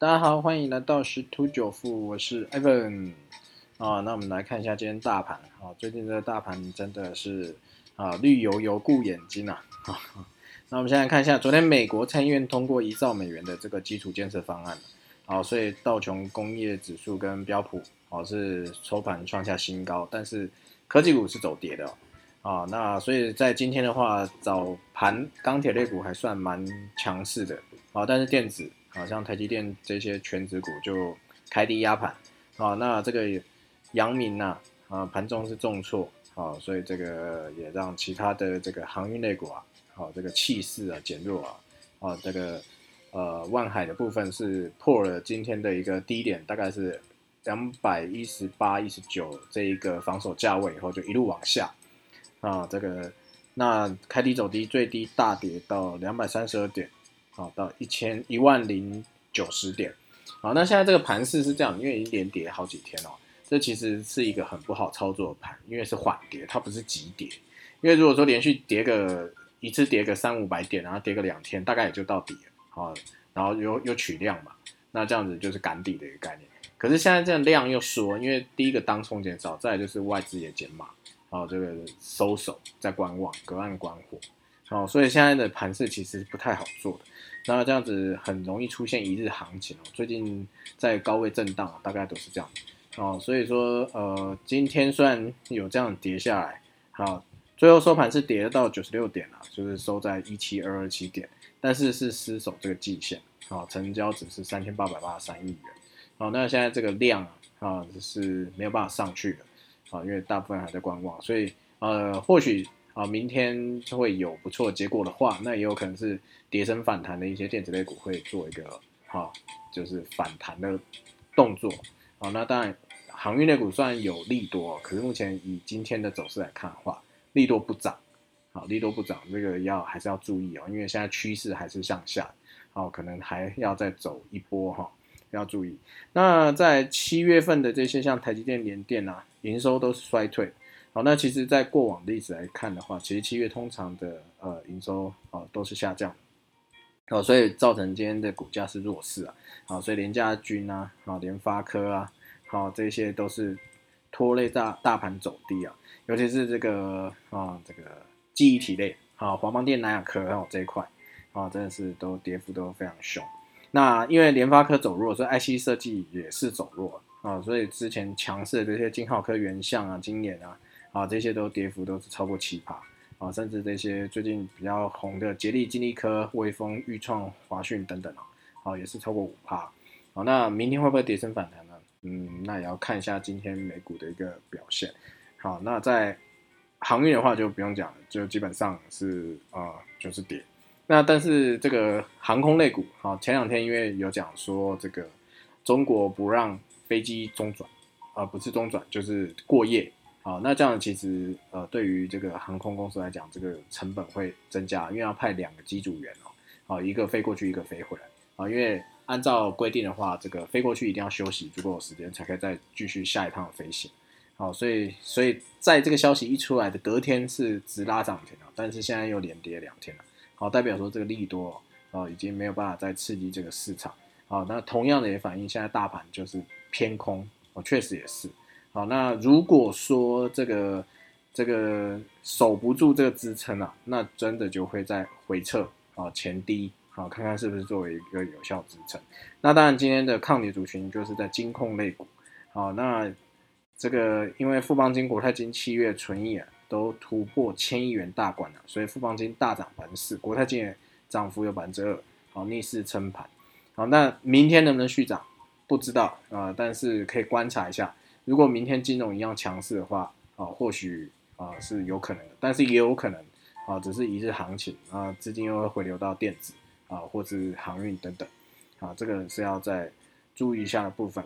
大家好，欢迎来到十突九富，我是 Evan 啊。那我们来看一下今天大盘啊，最近这个大盘真的是啊绿油油顾眼睛啊。那我们现在看一下，昨天美国参议院通过一兆美元的这个基础建设方案，好，所以道琼工业指数跟标普啊是收盘创下新高，但是科技股是走跌的啊。那所以在今天的话，早盘钢铁类股还算蛮强势的啊，但是电子啊像台积电这些全指股就开低压盘啊。那这个阳明呐啊盘中是重挫啊，所以这个也让其他的这个航运类股啊。好，这个气势啊减弱啊，啊，这个呃万海的部分是破了今天的一个低点，大概是两百一十八、一十九这一个防守价位以后，就一路往下啊，这个那开低走低，最低大跌到两百三十二点，好到一千一万零九十点，好，那现在这个盘势是这样，因为已经连跌好几天哦，这其实是一个很不好操作的盘，因为是缓跌，它不是急跌，因为如果说连续跌个一次跌个三五百点，然后跌个两天，大概也就到底了，好，然后又又取量嘛，那这样子就是赶底的一个概念。可是现在这样量又缩，因为第一个当冲减少，再就是外资也减码，然后，这个收手在观望，隔岸观火，好，所以现在的盘势其实不太好做的，那这样子很容易出现一日行情哦。最近在高位震荡，大概都是这样，哦，所以说呃，今天虽然有这样跌下来，好。最后收盘是跌到九十六点了，就是收在一七二二七点，但是是失守这个季线，啊，成交只是三千八百八十三亿元，好，那现在这个量啊是没有办法上去的，啊，因为大部分还在观望，所以呃，或许啊明天会有不错结果的话，那也有可能是跌升反弹的一些电子类股会做一个哈，就是反弹的动作，啊，那当然航运类股虽然有利多，可是目前以今天的走势来看的话，利多不涨，好，利多不涨，这个要还是要注意哦，因为现在趋势还是向下，好，可能还要再走一波哈，要注意。那在七月份的这些像台积电、联电啊，营收都是衰退，好，那其实，在过往例子来看的话，其实七月通常的呃营收啊都是下降，哦，所以造成今天的股价是弱势啊，好，所以联家军啊，好，联发科啊，好，这些都是拖累大大盘走低啊。尤其是这个啊，这个记忆体类啊，华邦电、南亚科哦这一块啊，真的是都跌幅都非常凶。那因为联发科走弱，所以 IC 设计也是走弱啊，所以之前强势的这些金浩科、元相啊、今年啊啊这些都跌幅都是超过七趴啊，甚至这些最近比较红的捷力、金利科、微风、裕创、华讯等等啊，啊也是超过五趴。好，那明天会不会跌升反弹呢？嗯，那也要看一下今天美股的一个表现。好，那在航运的话就不用讲了，就基本上是啊，就是跌。那但是这个航空类股，好，前两天因为有讲说这个中国不让飞机中转，啊，不是中转就是过夜，哦，那这样其实呃对于这个航空公司来讲，这个成本会增加，因为要派两个机组员哦，好，一个飞过去，一个飞回来，啊，因为按照规定的话，这个飞过去一定要休息足够的时间，才可以再继续下一趟飞行。好，所以所以在这个消息一出来的隔天是直拉涨停了，但是现在又连跌两天了。好，代表说这个利多哦已经没有办法再刺激这个市场。好，那同样的也反映现在大盘就是偏空哦，确实也是。好，那如果说这个这个守不住这个支撑啊，那真的就会在回撤啊前低啊，看看是不是作为一个有效支撑。那当然今天的抗跌族群就是在金控类股。好，那。这个因为富邦金、国泰金七月存益啊都突破千亿元大关了，所以富邦金大涨百分之四，国泰金也涨幅有百分之二，好逆势撑盘。好，那明天能不能续涨？不知道啊，但是可以观察一下。如果明天金融一样强势的话，啊，或许啊是有可能的，但是也有可能啊只是一日行情啊，资金又会回流到电子啊或是航运等等，啊，这个是要再注意一下的部分。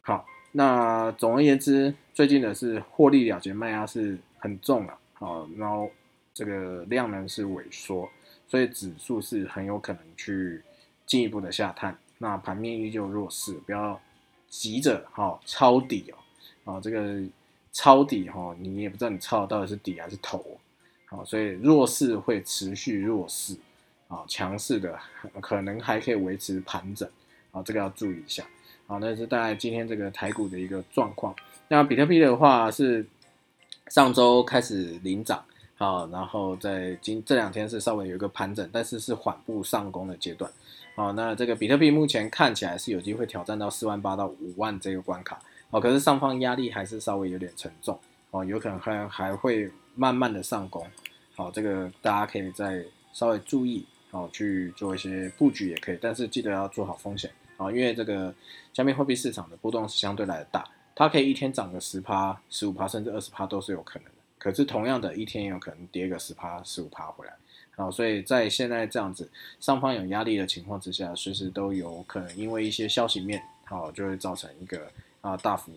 好。那总而言之，最近的是获利了结卖压是很重了，好，然后这个量能是萎缩，所以指数是很有可能去进一步的下探。那盘面依旧弱势，不要急着哈抄底哦，啊，这个抄底哈，你也不知道你抄的到底是底还是头，好，所以弱势会持续弱势，啊，强势的可能还可以维持盘整。好，这个要注意一下。好，那是大概今天这个台股的一个状况。那比特币的话是上周开始领涨，好，然后在今这两天是稍微有一个盘整，但是是缓步上攻的阶段。好，那这个比特币目前看起来是有机会挑战到四万八到五万这个关卡。哦，可是上方压力还是稍微有点沉重。哦，有可能还还会慢慢的上攻。好，这个大家可以再稍微注意，好去做一些布局也可以，但是记得要做好风险。啊，因为这个加密货币市场的波动是相对来的大，它可以一天涨个十趴、十五趴，甚至二十趴都是有可能的。可是同样的一天也有可能跌个十趴、十五趴回来。啊，所以在现在这样子上方有压力的情况之下，随时都有可能因为一些消息面，好就会造成一个啊大幅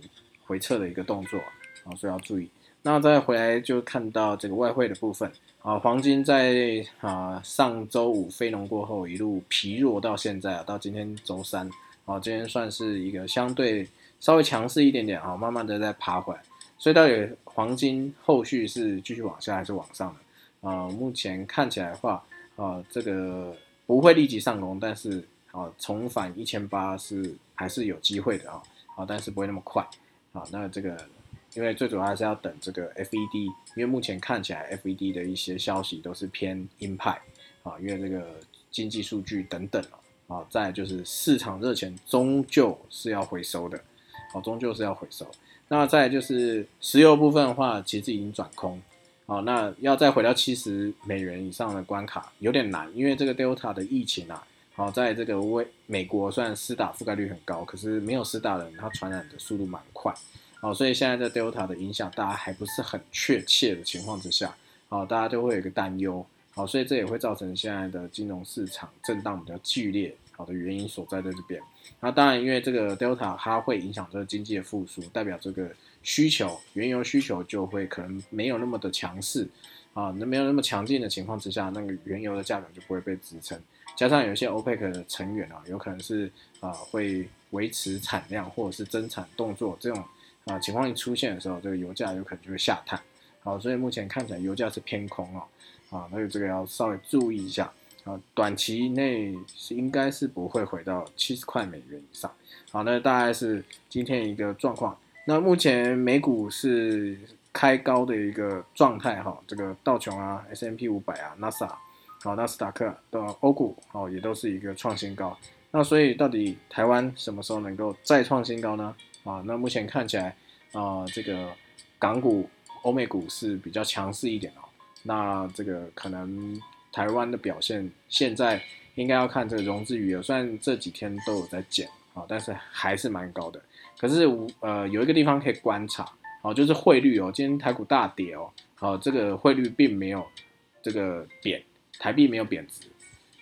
回撤的一个动作。啊，所以要注意。那再回来就看到这个外汇的部分。啊，黄金在啊上周五飞龙过后一路疲弱到现在啊，到今天周三，啊今天算是一个相对稍微强势一点点啊，慢慢的在爬回来。所以到底黄金后续是继续往下还是往上的？啊，目前看起来的话，啊这个不会立即上攻，但是啊重返一千八是还是有机会的啊，啊但是不会那么快。啊，那这个。因为最主要还是要等这个 FED，因为目前看起来 FED 的一些消息都是偏鹰派啊，因为这个经济数据等等啊，再就是市场热钱终究是要回收的，好，终究是要回收。那再就是石油部分的话，其实已经转空，好，那要再回到七十美元以上的关卡有点难，因为这个 Delta 的疫情啊，好，在这个为美国虽然施打覆盖率很高，可是没有施打的人，它传染的速度蛮快。好，所以现在在 Delta 的影响，大家还不是很确切的情况之下，好，大家都会有一个担忧，好，所以这也会造成现在的金融市场震荡比较剧烈，好的原因所在在这边。那当然，因为这个 Delta 它会影响这个经济的复苏，代表这个需求，原油需求就会可能没有那么的强势，啊，那没有那么强劲的情况之下，那个原油的价格就不会被支撑。加上有些 OPEC 的成员啊，有可能是啊会维持产量或者是增产动作这种。啊，情况一出现的时候，这个油价有可能就会下探。好，所以目前看起来油价是偏空哦。啊，那这个要稍微注意一下。啊，短期内是应该是不会回到七十块美元以上。好，那大概是今天一个状况。那目前美股是开高的一个状态哈。这个道琼啊、S M P 五百啊、，NASA 好，纳斯达克的欧股哦，也都是一个创新高。那所以到底台湾什么时候能够再创新高呢？啊，那目前看起来，啊，这个港股、欧美股是比较强势一点哦。那这个可能台湾的表现，现在应该要看这个融资余额，虽然这几天都有在减啊，但是还是蛮高的。可是呃，有一个地方可以观察，哦，就是汇率哦，今天台股大跌哦，好，这个汇率并没有这个贬，台币没有贬值，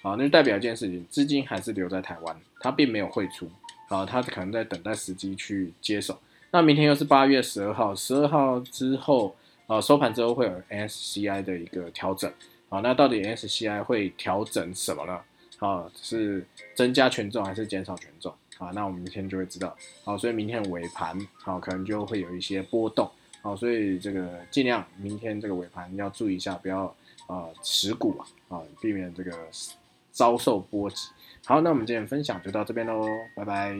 好，那就代表一件事情，资金还是留在台湾，它并没有汇出。啊，它可能在等待时机去接手。那明天又是八月十二号，十二号之后，啊，收盘之后会有 SCI 的一个调整。啊，那到底 SCI 会调整什么呢？啊，是增加权重还是减少权重？啊，那我们明天就会知道。好，所以明天尾盘，好，可能就会有一些波动。好，所以这个尽量明天这个尾盘要注意一下，不要啊持股啊，啊，避免这个遭受波及。好，那我们今天分享就到这边喽，拜拜。